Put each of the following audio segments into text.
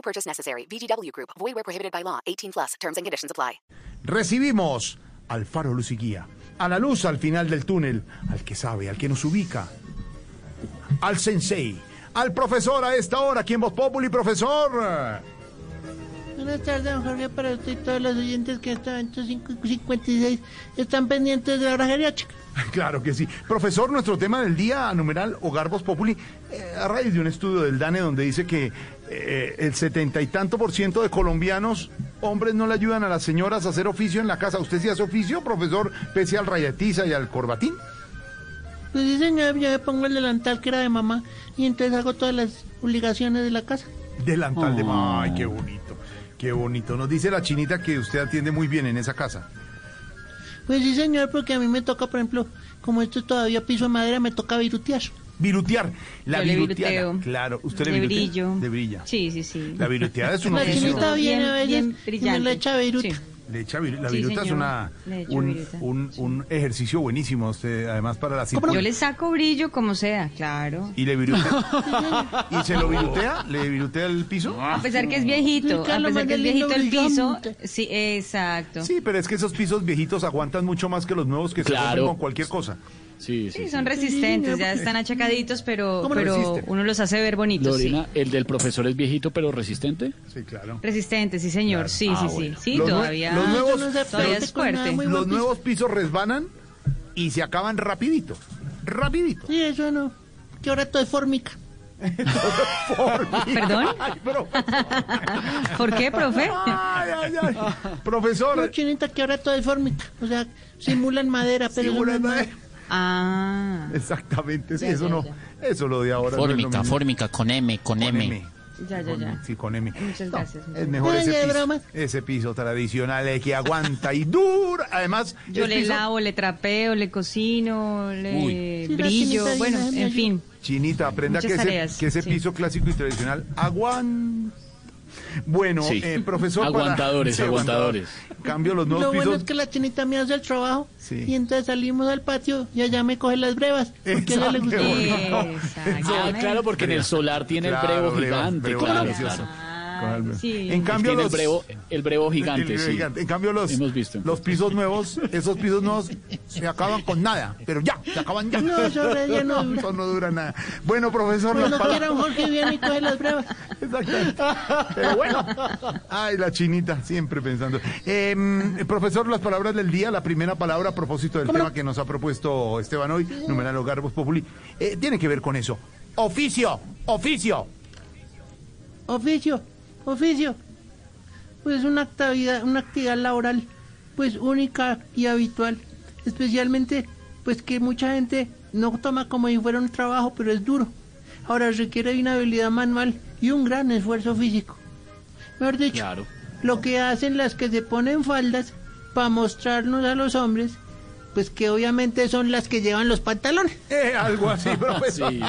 No purchase necessary. VGW Group. Void where prohibited by law. 18 plus. Terms and conditions apply. Recibimos al faro luz y guía, a la luz al final del túnel, al que sabe, al que nos ubica, al sensei, al profesor a esta hora, quien vos populi, profesor. Buenas tardes, don Jorge, para usted y todos los oyentes que están en 56 están pendientes de la hora geriátrica. Claro que sí. Profesor, nuestro tema del día, numeral Hogar Voz Populi, eh, a raíz de un estudio del DANE donde dice que eh, el setenta y tanto por ciento de colombianos, hombres, no le ayudan a las señoras a hacer oficio en la casa. ¿Usted sí hace oficio, profesor, pese al rayatiza y al corbatín? Pues sí, señor, yo me pongo el delantal que era de mamá y entonces hago todas las obligaciones de la casa. Delantal de mamá. Ay, qué bonito, qué bonito. Nos dice la chinita que usted atiende muy bien en esa casa. Pues sí, señor, porque a mí me toca, por ejemplo, como esto es todavía piso de madera, me toca virutear. Virutear. La Yo viruteada. Claro, usted le De virutea? brillo. De brilla. Sí, sí, sí. La viruteada es un La oficio. viene Bien- a veces brillante. le echa viruta. Sí. Le echa viru- la Sí, viruta es señor. una, Le echo un, viruta. un, un ejercicio buenísimo, usted, además para la Yo circulación. le saco brillo como sea, claro. ¿Y le virutea? ¿Y se lo virutea? ¿Le virutea el piso? A pesar que es viejito, a pesar que es viejito el piso, sí, exacto. Sí, pero es que esos pisos viejitos aguantan mucho más que los nuevos que se Claro. rompen con cualquier cosa. Sí, sí. Sí, son resistentes, ya están achacaditos, pero, ¿Cómo pero uno los hace ver bonitos, sí. Lorena, ¿el del profesor es viejito pero resistente? Sí, claro. Resistentes, sí, señor, sí, Ah, sí, sí. bueno. Sí, Los todavía, los nuevos- no sé todavía es nada, fuerte. Los nuevos pisos resbanan y se acaban rapidito. Rapidito. Sí, eso no. Que ahora todo es fórmica. ¿Perdón? Ay, pero- ¿Por qué, profe? ay, ay, ay. No, Profesor, chinita, que ahora todo es fórmica. O sea, simulan madera, pero no Simulan madera. Ah, exactamente, sí, Ya, eso ya, no, ya. eso lo de ahora. no Fórmica, mismo. fórmica, con M, con Con M. M. ya, ya, ya. Sí, con M. Muchas No, gracias. es mejor ese piso, ese piso tradicional eh, que aguanta y dura. Además, Yo le piso- lavo, le trapeo, le cocino, le Uy. Brillo, bueno, en fin. Chinita, aprenda Muchas que ese, que ese sí. piso clásico y tradicional aguanta. Bueno, Sí. eh, profesor. para- Aguantadores, Sí, aguantadores. Cambio, los nuevos Lo bueno es que la chinita me hace el trabajo Sí. y entonces salimos al patio y allá me coge las brevas porque a ella le gusta. Ah, claro, porque en el solar tiene Claro, el brevo brevo, gigante. brevo claro, Ah, Con el- sí. En cambio, los, el brevo, el brevo gigante, el sí. gigante. En cambio, los, Hemos visto. los pisos nuevos, esos pisos nuevos se acaban con nada, pero ya, se acaban ya. No, eso no dura. Eso no dura nada. Bueno, profesor, las Cuando palabras- quiera un Jorge viene y coge las brevas. Exactamente. Pero bueno. Ay, la chinita, siempre pensando. Eh, profesor, las palabras del día. La primera palabra a propósito del tema que nos ha propuesto Esteban hoy, numeral Hogar Voz Populi, eh, tiene que ver con eso. Oficio, oficio. Oficio, oficio. Pues una actividad, una actividad laboral, pues única y habitual. Especialmente, pues que mucha gente no toma como si fuera un trabajo, pero es duro. Ahora requiere una habilidad manual y un gran esfuerzo físico. Mejor dicho, Claro. lo que hacen las que se ponen faldas para mostrarnos a los hombres, pues que obviamente son las que llevan los pantalones. Eh, algo así, profesor. Sí.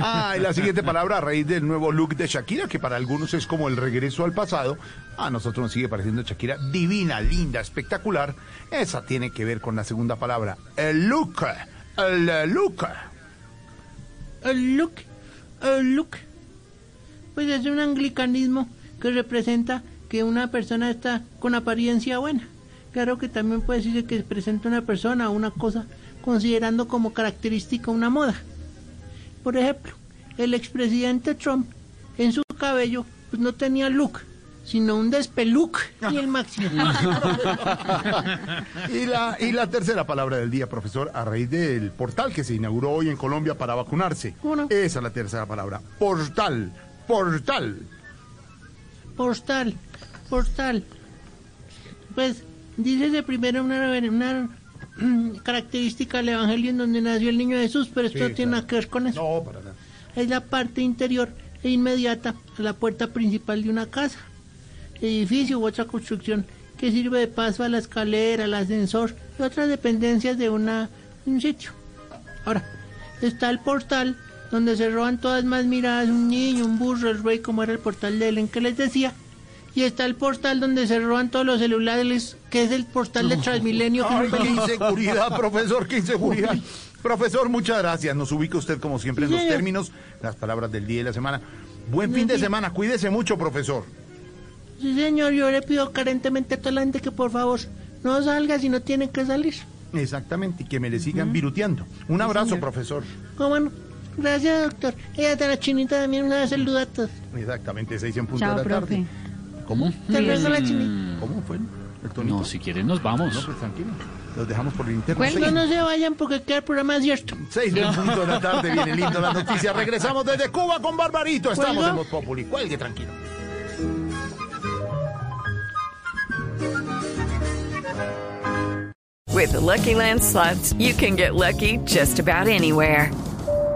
Ah, y la siguiente palabra a raíz del nuevo look de Shakira, que para algunos es como el regreso al pasado. A nosotros nos sigue pareciendo Shakira divina, linda, espectacular. Esa tiene que ver con la segunda palabra, el look. El look. El look, el look. Pues es un anglicanismo que representa que una persona está con apariencia buena. Claro que también puede decirse que presenta una persona o una cosa considerando como característica una moda. Por ejemplo, el expresidente Trump en su cabello pues no tenía look, sino un despeluc y el máximo. Y la, y la tercera palabra del día, profesor, a raíz del portal que se inauguró hoy en Colombia para vacunarse. Esa es la tercera palabra. Portal. Portal. Postal, postal. Pues dice de primero una, una característica del Evangelio en donde nació el niño Jesús, pero esto Sí, no tiene claro. nada que ver con eso. No, para nada. Es la parte interior e inmediata a la puerta principal de una casa, edificio u otra construcción que sirve de paso a la escalera, al ascensor y otras dependencias de una, un sitio. Ahora, está el portal donde se roban todas más miradas un niño, un burro, el rey, como era el portal de Ellen que les decía. Y está el portal donde se roban todos los celulares, que es el portal de Transmilenio. que Ay, qué inseguridad, profesor, qué inseguridad. Profesor, muchas gracias. Nos ubica usted, como siempre, en los términos, las palabras del día y la semana. Buen fin de semana. Cuídese mucho, profesor. Sí, señor, yo le pido carentemente a toda la gente que por favor no salga si no tiene que salir. Exactamente, y que me le sigan viruteando. Un abrazo, señor. profesor. ¿Cómo no? Gracias, doctor. Ella de la chinita también una saluda a todos. Exactamente, seis en punto Chao, de la profe. tarde. ¿Cómo? La chinita. ¿Cómo fue? ¿El tonito? No, si quieren nos No, vamos. pues tranquilo. Los dejamos por el interno. Bueno, Seis- No, no se vayan porque queda el programa abierto. Seis en punto de la tarde, viene lindo la noticia. Regresamos desde Cuba con Barbarito. Estamos ¿Cuelgo? en Voz Populi. Cuelgue tranquilo. With the Lucky Land slots, you can get lucky just about anywhere.